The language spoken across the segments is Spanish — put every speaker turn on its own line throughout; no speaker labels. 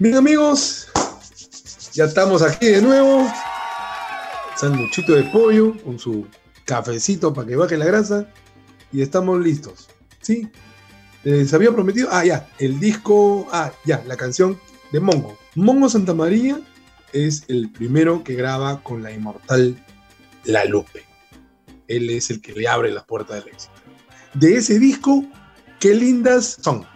Bien amigos, ya estamos aquí de nuevo. Sanduchito de pollo con su cafecito para que baje la grasa. Y estamos listos. ¿Sí? Les había prometido. Ah, ya. El disco. Ah, ya. La canción de Mongo. Mongo Santa María es el primero que graba con la inmortal La Lupe. Él es el que le abre las puertas del éxito. De ese disco, qué lindas son.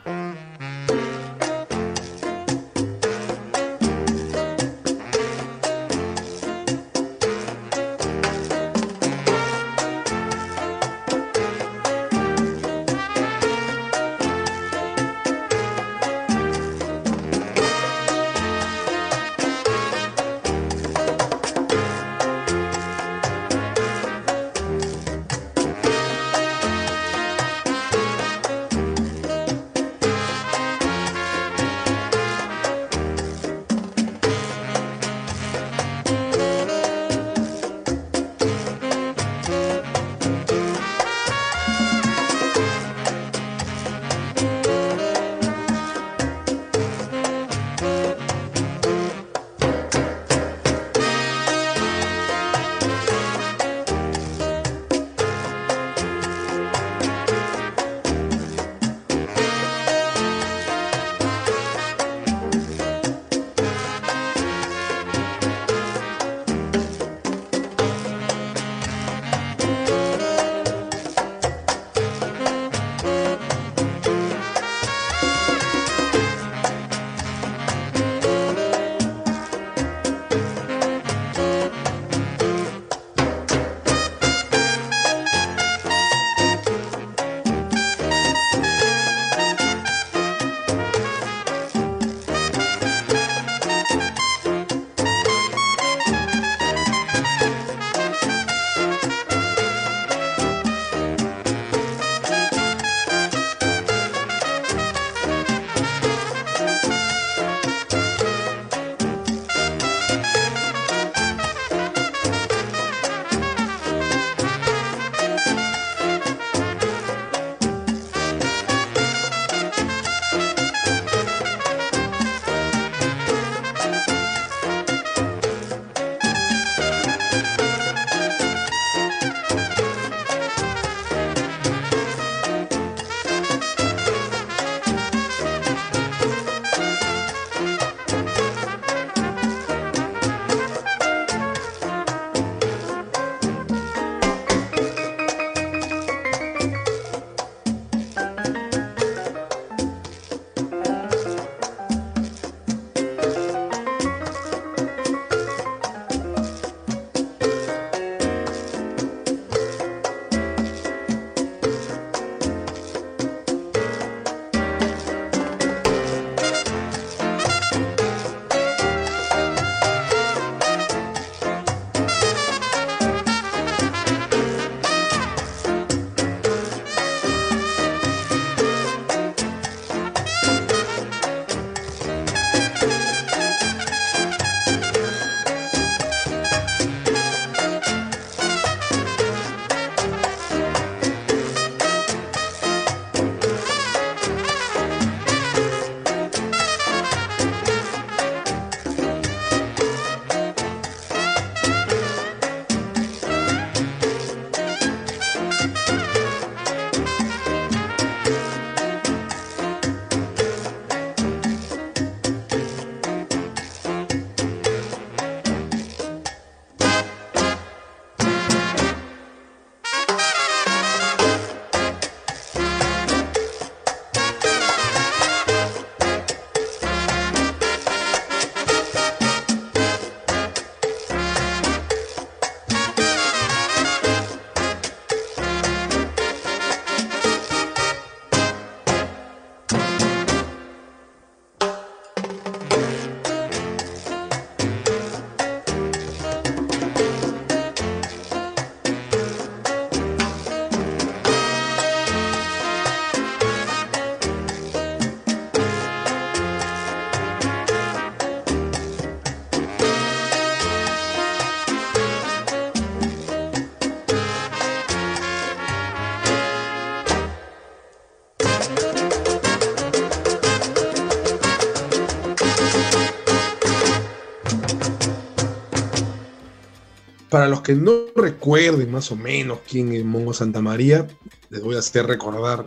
Para los que no recuerden más o menos quién es Mongo Santa María, les voy a hacer recordar,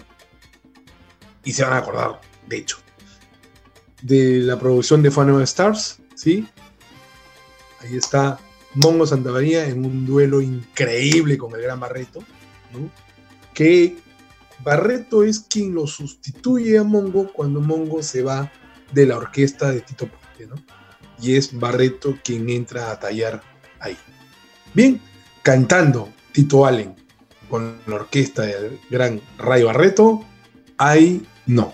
y se van a acordar, de hecho, de la producción de Fan of Stars, ¿sí? Ahí está Mongo Santa María en un duelo increíble con el Gran Barreto, ¿no? Que Barreto es quien lo sustituye a Mongo cuando Mongo se va de la orquesta de Tito Puente, ¿no? Y es Barreto quien entra a tallar ahí. Bien, cantando Tito Allen con la orquesta del gran Ray Barreto, ahí no.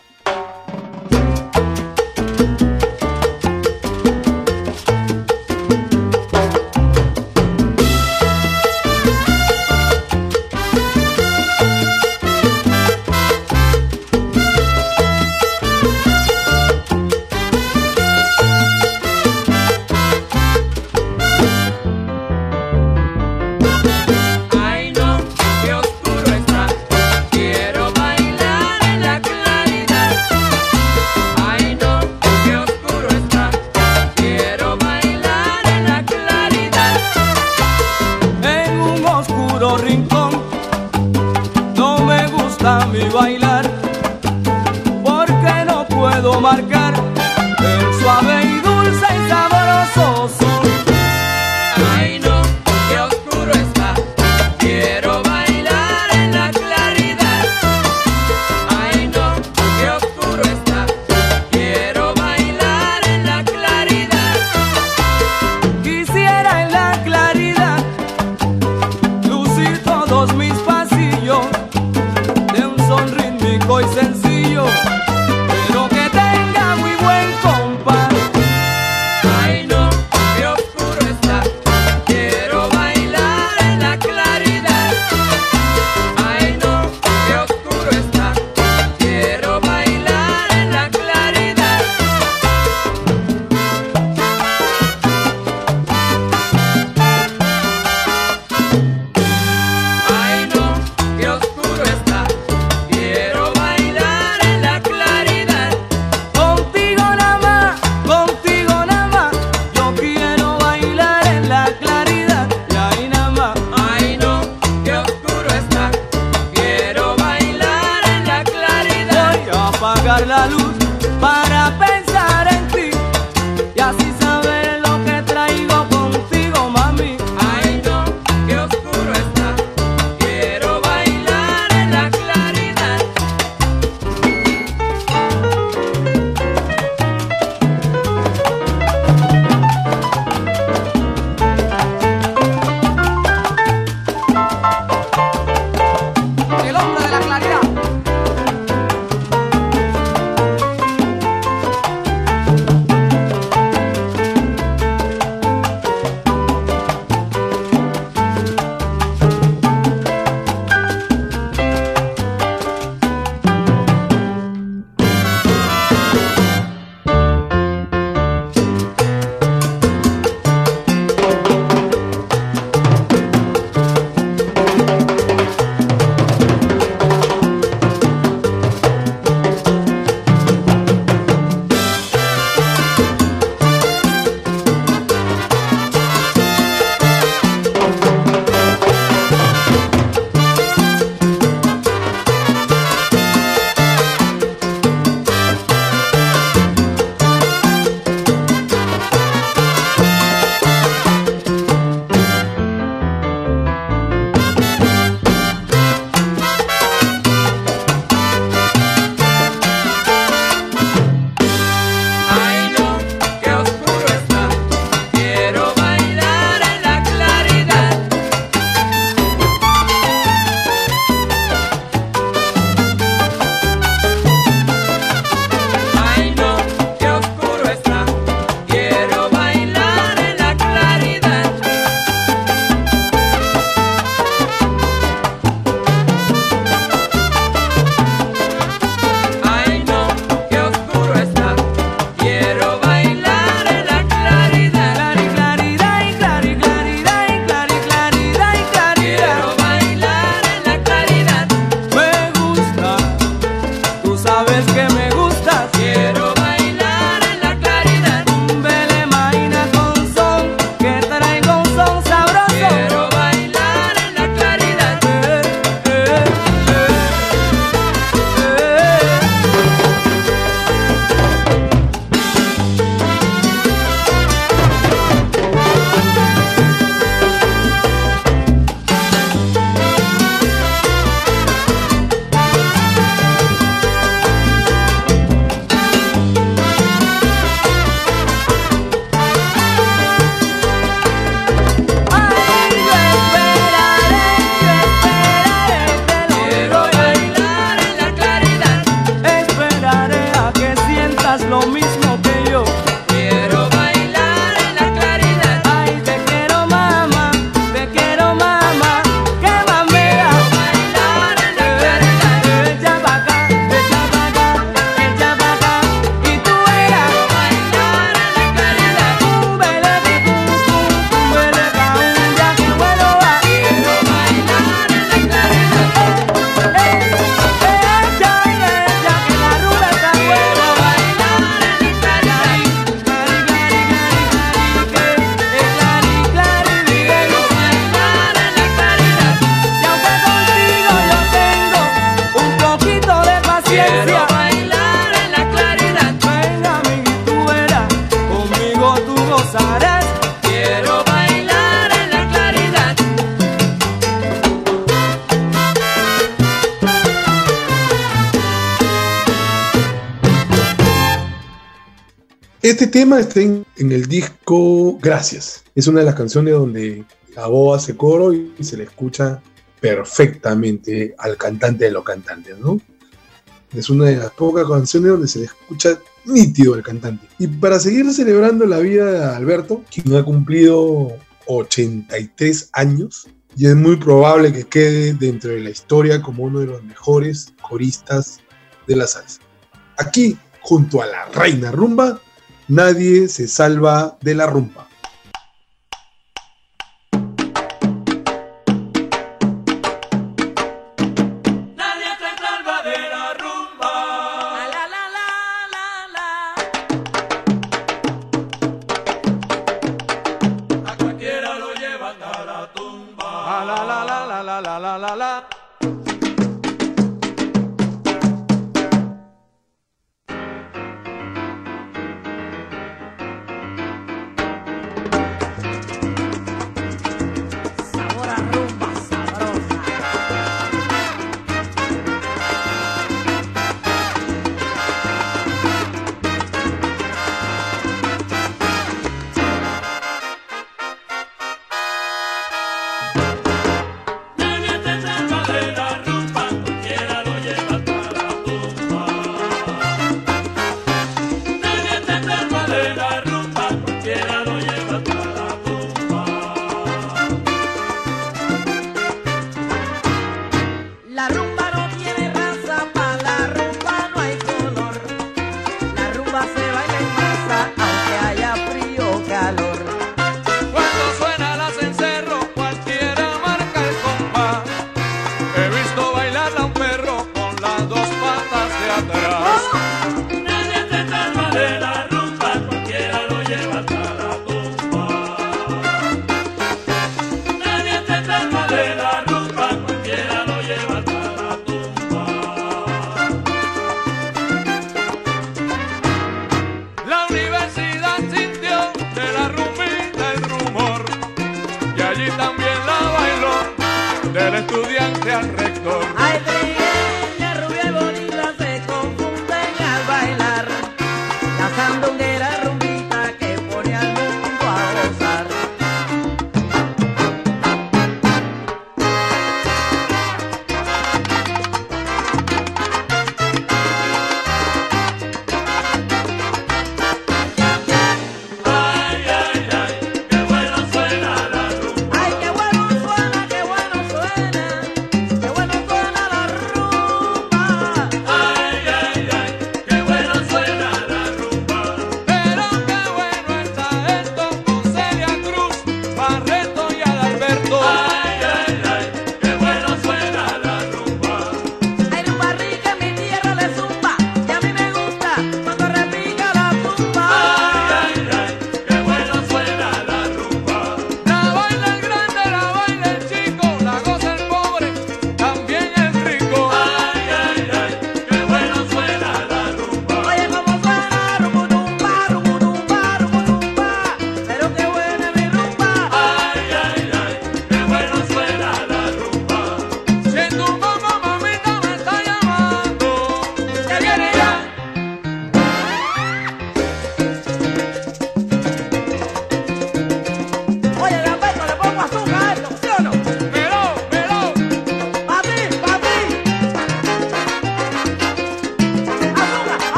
Este tema está en, en el disco Gracias. Es una de las canciones donde voz hace coro y se le escucha perfectamente al cantante de los cantantes, ¿no? Es una de las pocas canciones donde se le escucha nítido al cantante. Y para seguir celebrando la vida de Alberto, quien ha cumplido 83 años, y es muy probable que quede dentro de la historia como uno de los mejores coristas de la salsa. Aquí, junto a la reina rumba, nadie se salva de la rumba.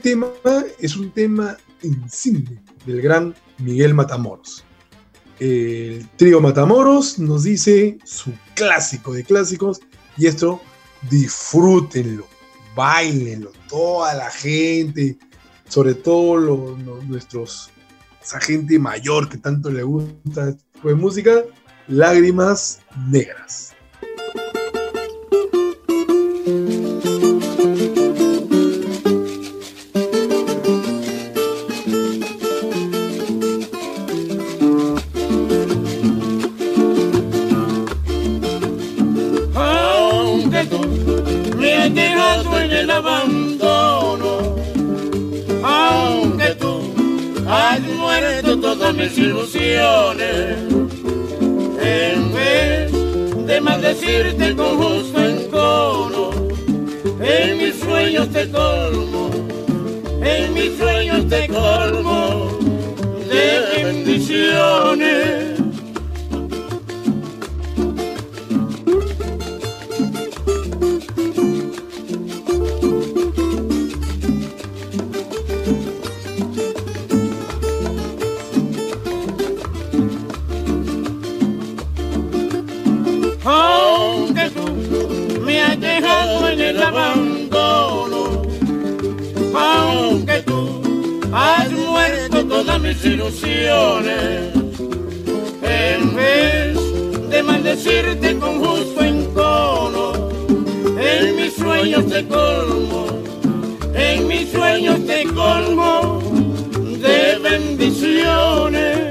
Tema es un tema insigne del gran Miguel Matamoros. El trío Matamoros nos dice su clásico de clásicos y esto disfrútenlo, bailenlo, toda la gente, sobre todo los, nuestros, esa gente mayor que tanto le gusta este tipo de música, lágrimas negras.
Mis ilusiones, en vez de maldecirte con justo encono, en mis sueños te colmo, en mis sueños te colmo de bendiciones. Mis ilusiones, en vez de maldecirte con justo encono, en mis sueños te colmo, en mis sueños te colmo de bendiciones.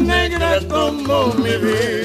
Negras como mi vida.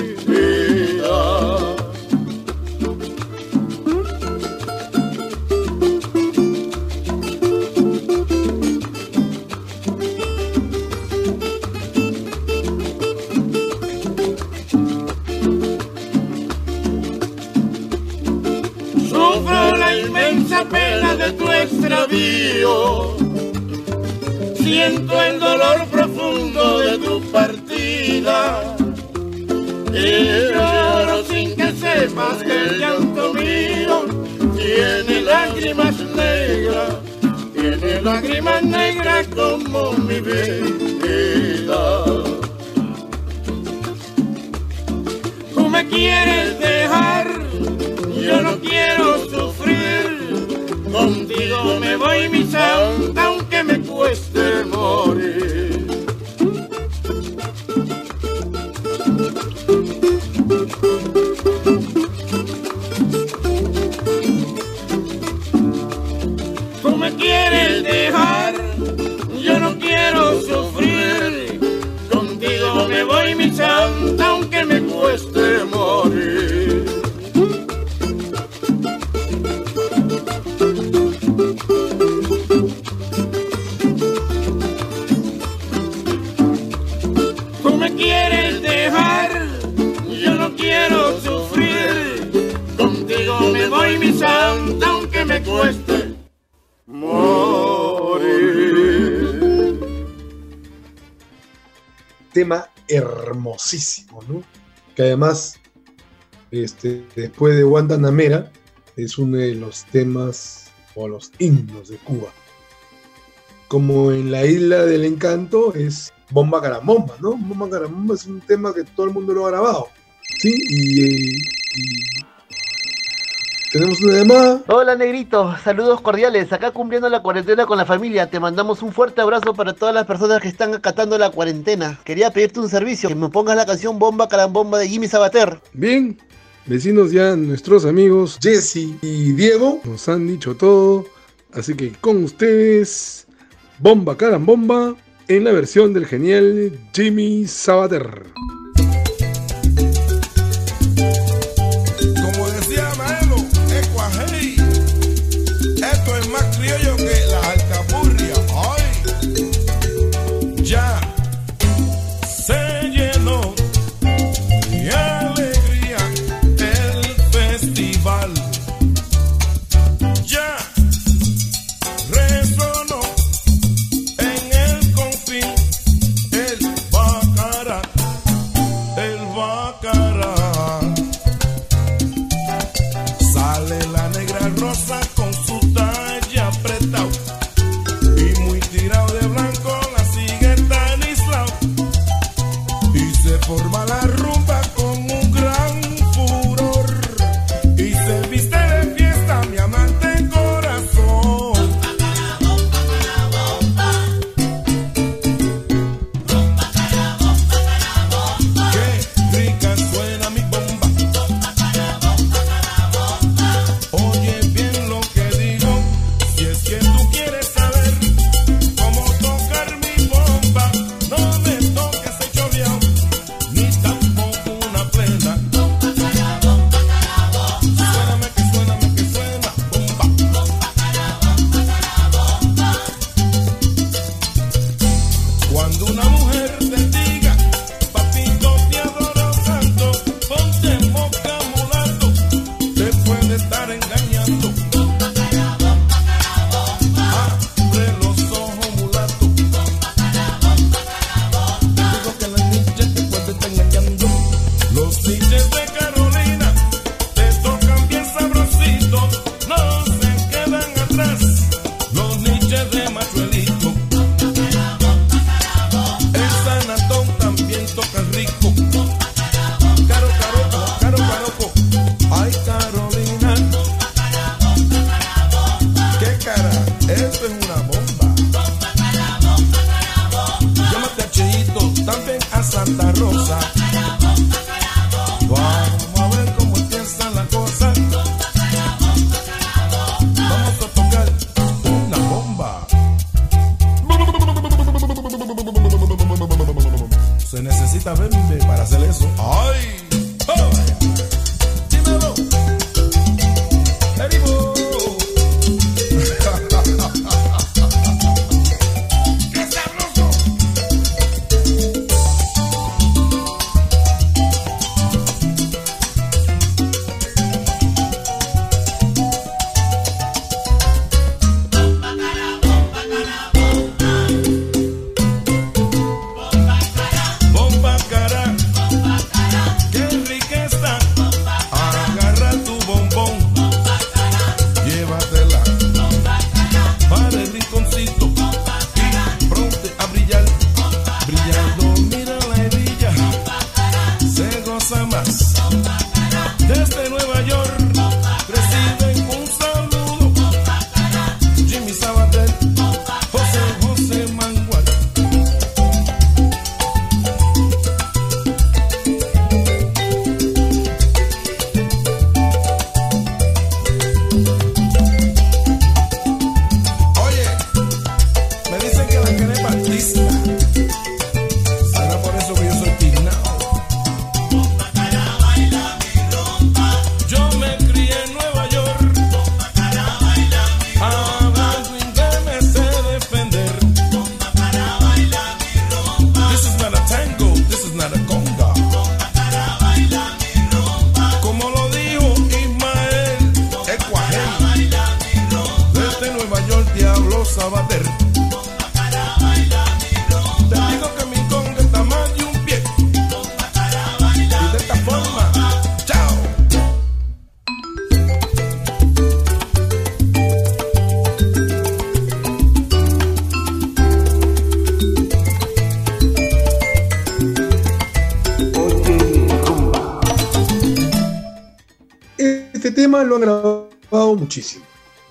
Hermosísimo, ¿no? Que además, este, después de Guantanamera, es uno de los temas o los himnos de Cuba. Como en la isla del encanto es Bomba Carambomba, ¿no? Bomba Carambomba es un tema que todo el mundo lo ha grabado. Sí, y tenemos una llamada.
Hola negrito, saludos cordiales, acá cumpliendo la cuarentena con la familia, te mandamos un fuerte abrazo para todas las personas que están acatando la cuarentena. Quería pedirte un servicio, que me pongas la canción Bomba Carambomba de Jimmy Sabater.
Bien, vecinos ya, nuestros amigos
Jesse y Diego.
nos han dicho todo. Así que con ustedes, Bomba Carambomba en la versión del genial Jimmy Sabater.
forma la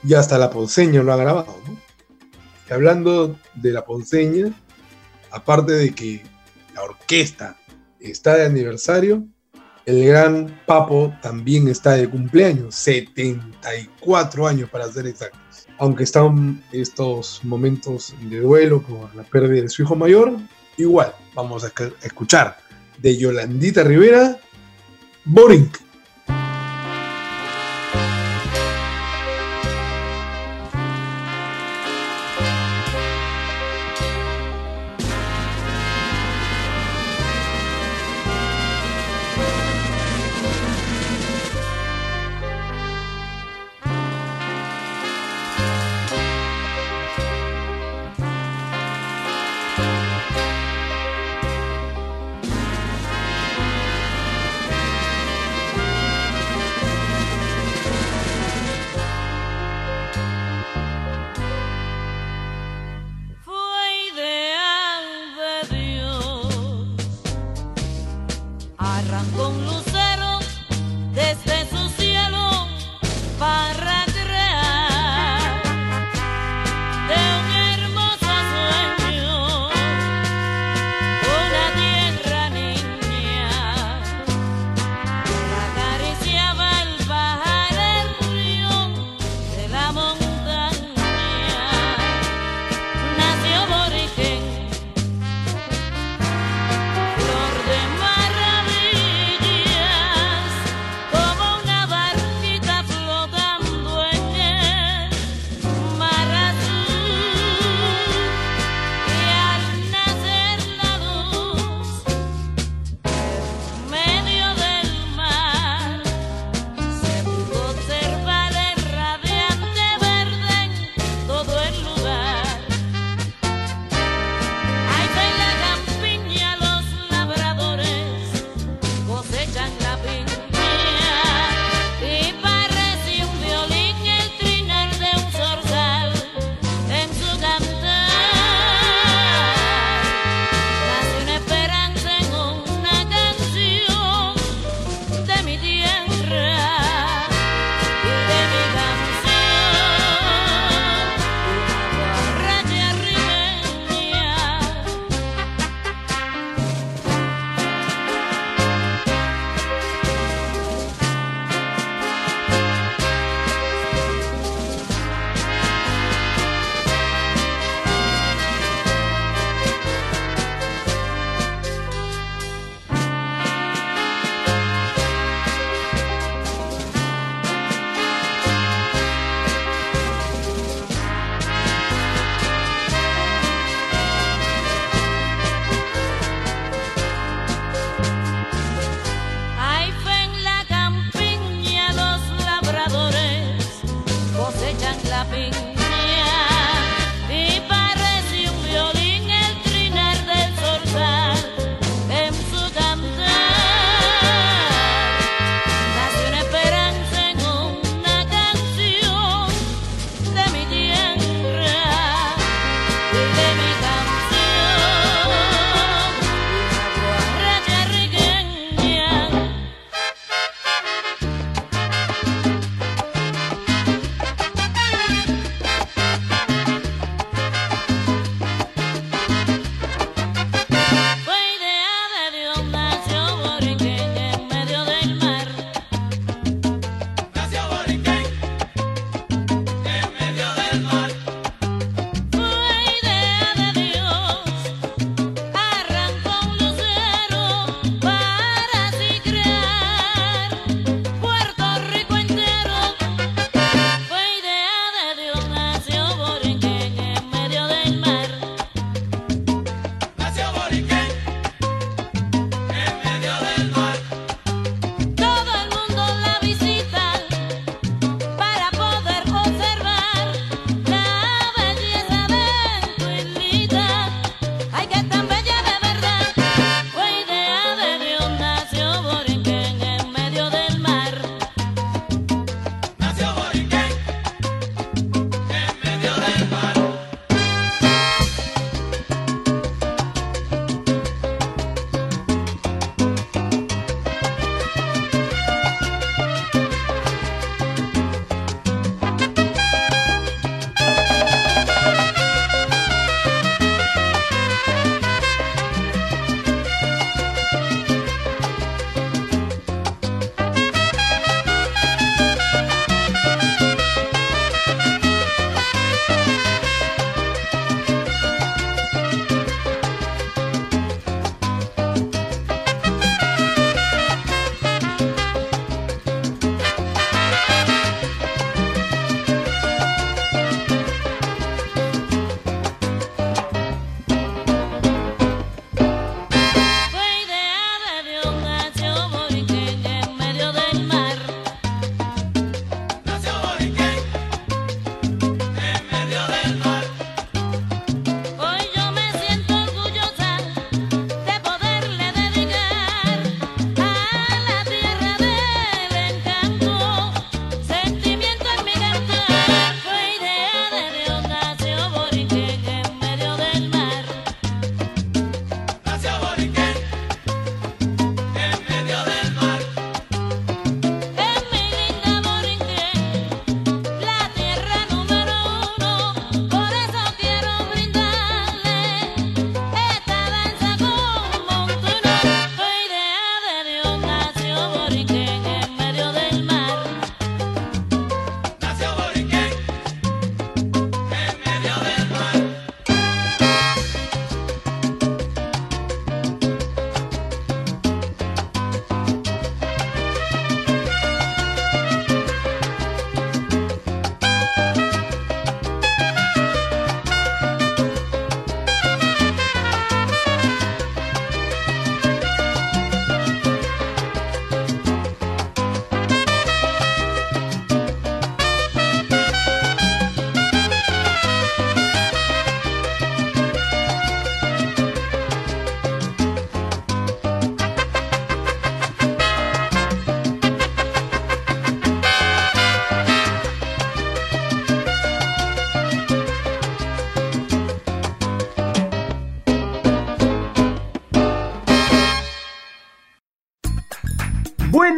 y
hasta la ponceña lo ha grabado. Y hablando de la ponceña, aparte de que la orquesta está de aniversario, el gran Papo también está de cumpleaños, 74 años para ser exactos. Aunque están estos momentos de duelo por la pérdida de su hijo mayor, igual vamos a escuchar de Yolandita Rivera, Boring.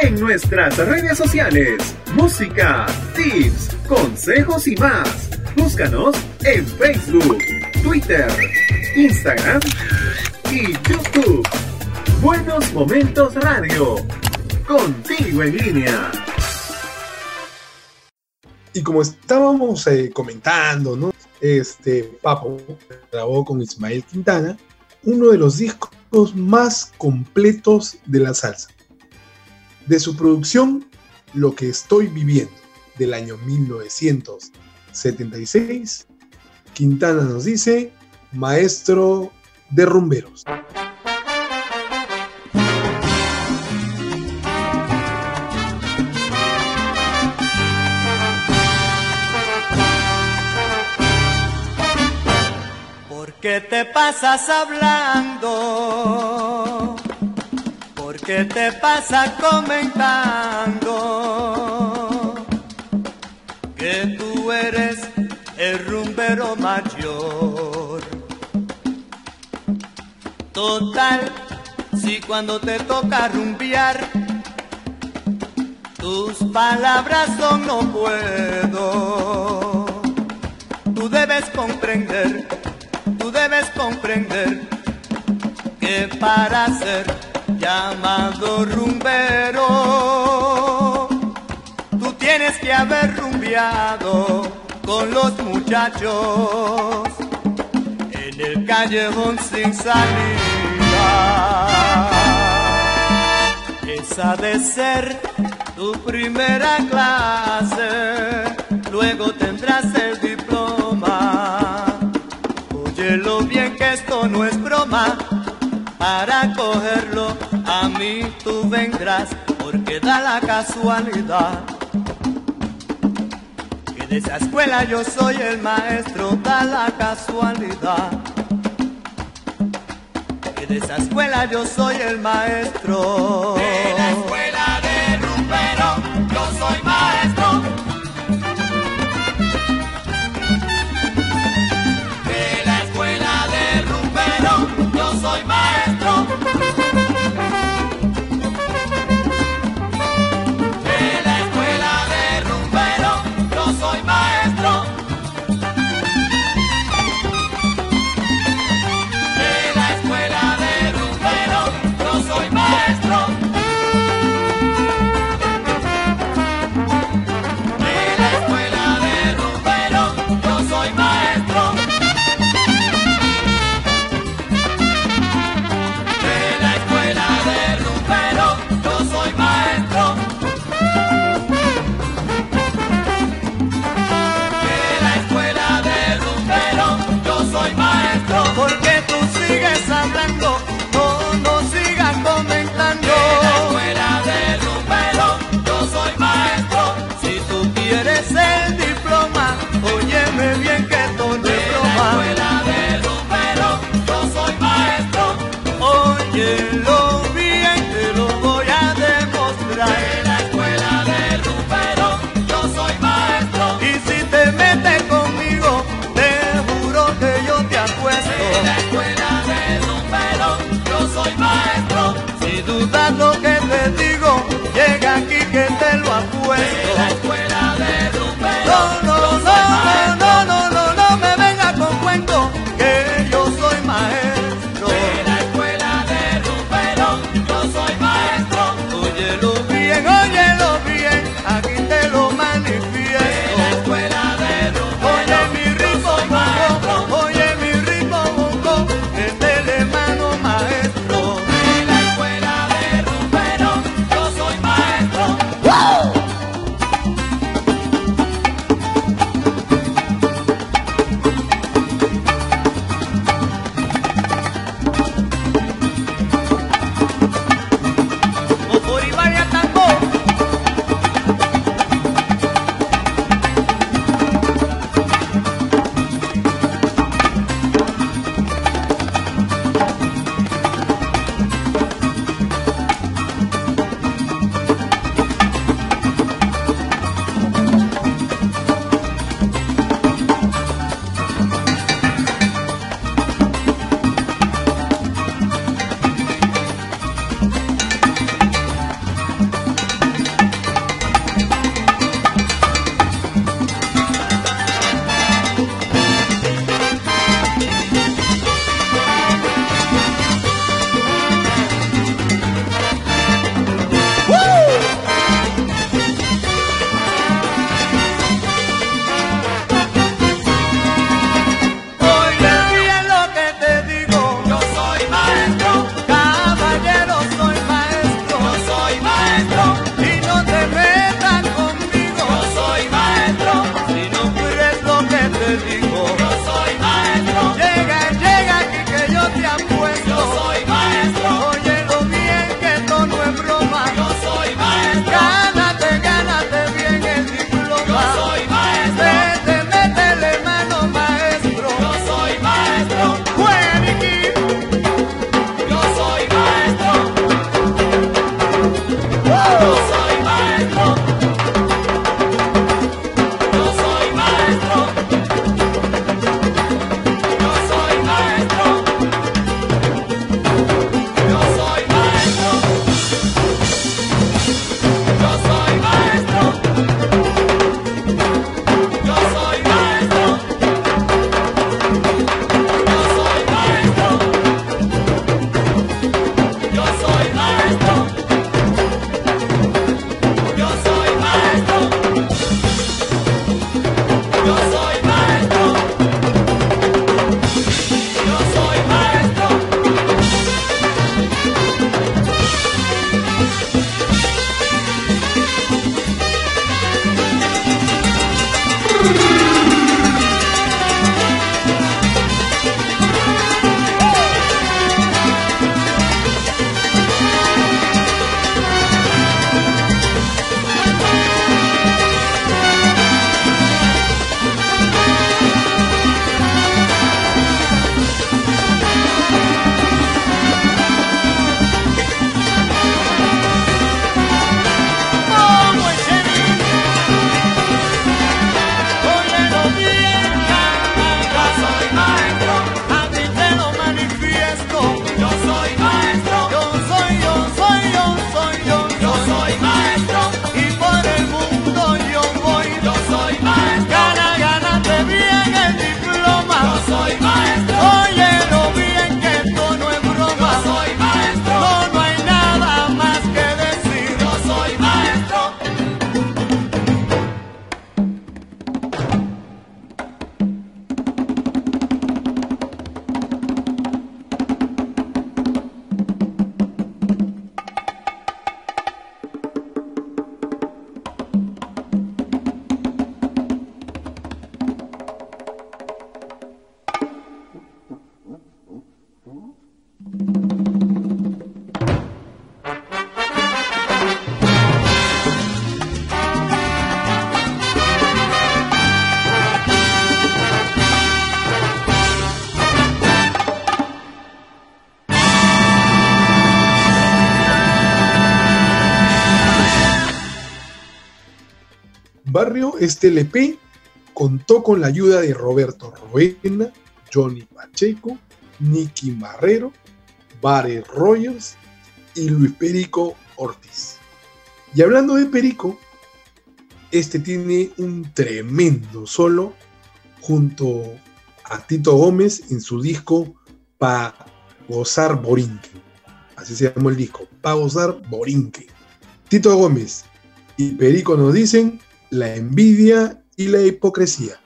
en nuestras redes sociales, música, tips, consejos y más. Búscanos en Facebook, Twitter, Instagram y YouTube. Buenos Momentos Radio, contigo en línea.
Y como estábamos eh, comentando, ¿no? Este Papo grabó con Ismael Quintana uno de los discos más completos de la salsa. De su producción, Lo que estoy viviendo, del año 1976, Quintana nos dice, maestro de rumberos.
¿Por qué te pasas hablando? ¿Por qué te pasas comentando? Que tú eres el rumbero mayor. Total, si cuando te toca rumbear, tus palabras son no puedo. Tú debes comprender tú debes comprender que para ser llamado rumbero, tú tienes que haber rumbeado con los muchachos en el callejón sin salida. Esa de ser tu primera clase, luego tendrás el diploma. Óyelo bien que esto no es broma, para cogerlo mí tú vendrás, porque da la casualidad. Que de esa escuela yo soy el maestro, da la casualidad. Que de esa escuela yo soy el maestro.
De la escuela
este LP contó con la ayuda de Roberto Roena, Johnny Pacheco, Nicky Marrero, Barry Rogers y Luis Perico Ortiz. Y hablando de Perico, este tiene un tremendo solo junto a Tito Gómez en su disco Pa Gozar Borinque. Así se llamó el disco, Pa Gozar Borinque. Tito Gómez y Perico nos dicen la envidia y la hipocresía.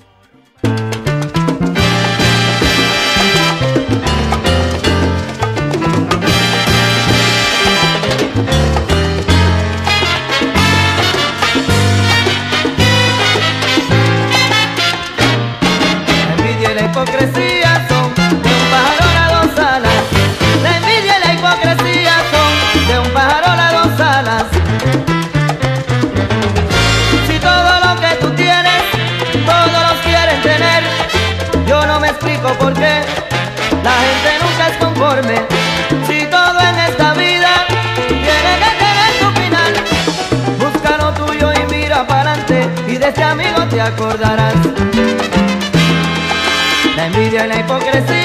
hipocresía.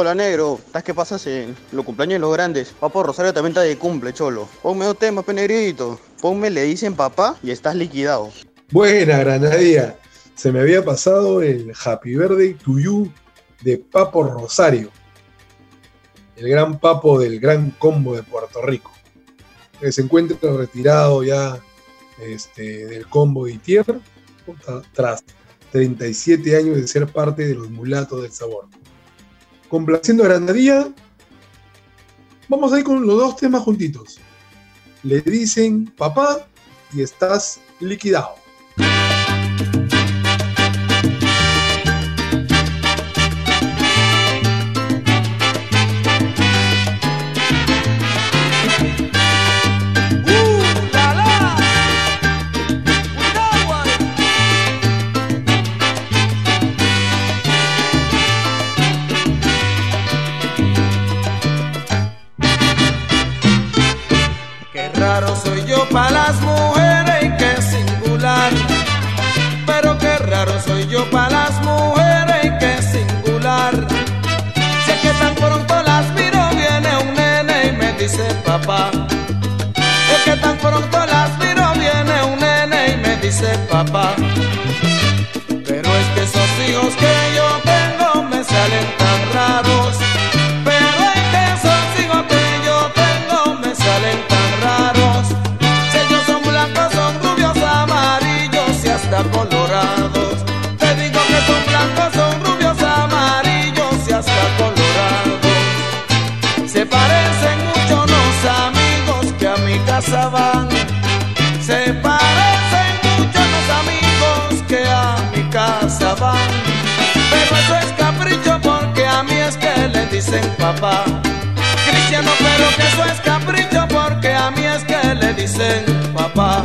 Hola, negro. ¿Estás qué pasas en los cumpleaños de los grandes? Papo Rosario también está de cumple, cholo. Ponme dos temas, pe negrito. Ponme le dicen papá y estás liquidado.
Buena, Granadilla. Se me había pasado el Happy Birthday to You de Papo Rosario. El gran papo del gran combo de Puerto Rico. Que se encuentra retirado ya este, del combo de tierra tras 37 años de ser parte de los mulatos del sabor. Complaciendo a Granadilla, vamos a ir con los dos temas juntitos. Le dicen papá y estás liquidado.
Raro soy yo para las mujeres y qué singular. Pero qué raro soy yo para las mujeres y qué singular. Sé que tan pronto las miro viene un nene y me dice papá. Es que tan pronto las miro viene un nene y me dice papá. Dicen papá. Cristiano, pero que eso es capricho porque a mí es que le dicen papá.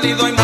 válido. Hay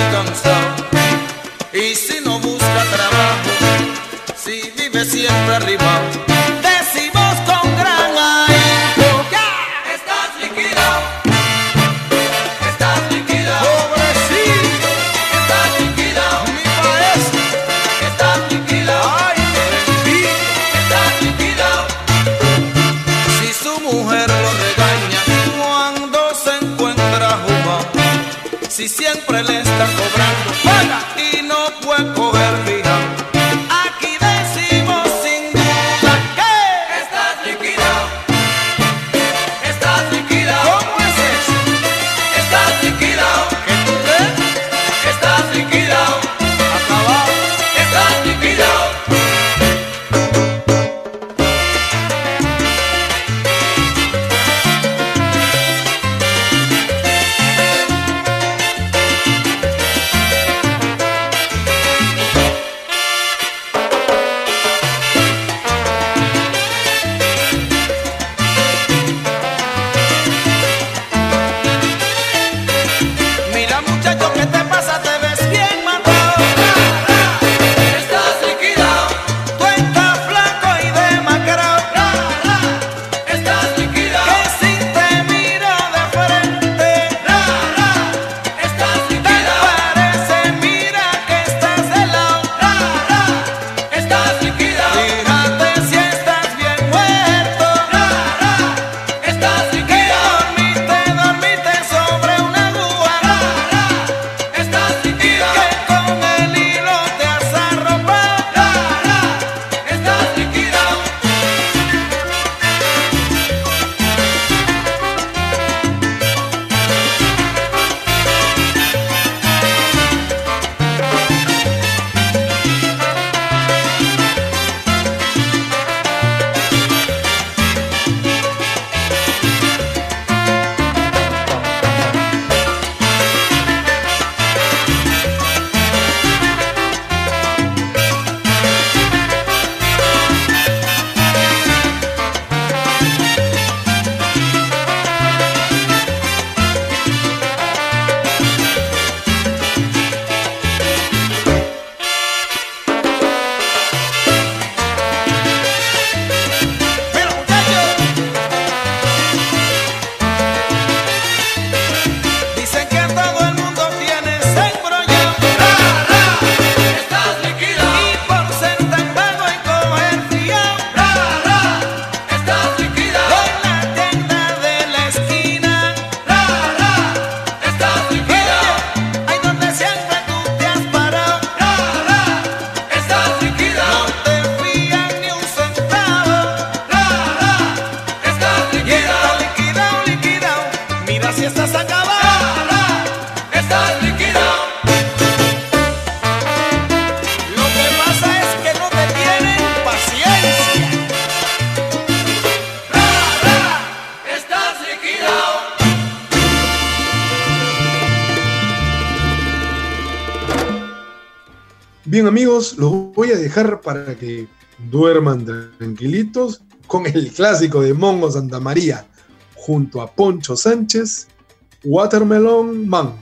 para que duerman tranquilitos con el clásico de Mongo Santa María junto a Poncho Sánchez, Watermelon Man.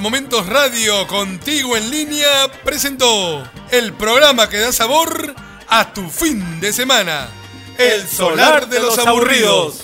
Momentos Radio contigo en línea presentó el programa que da sabor a tu fin de semana. El solar de los aburridos.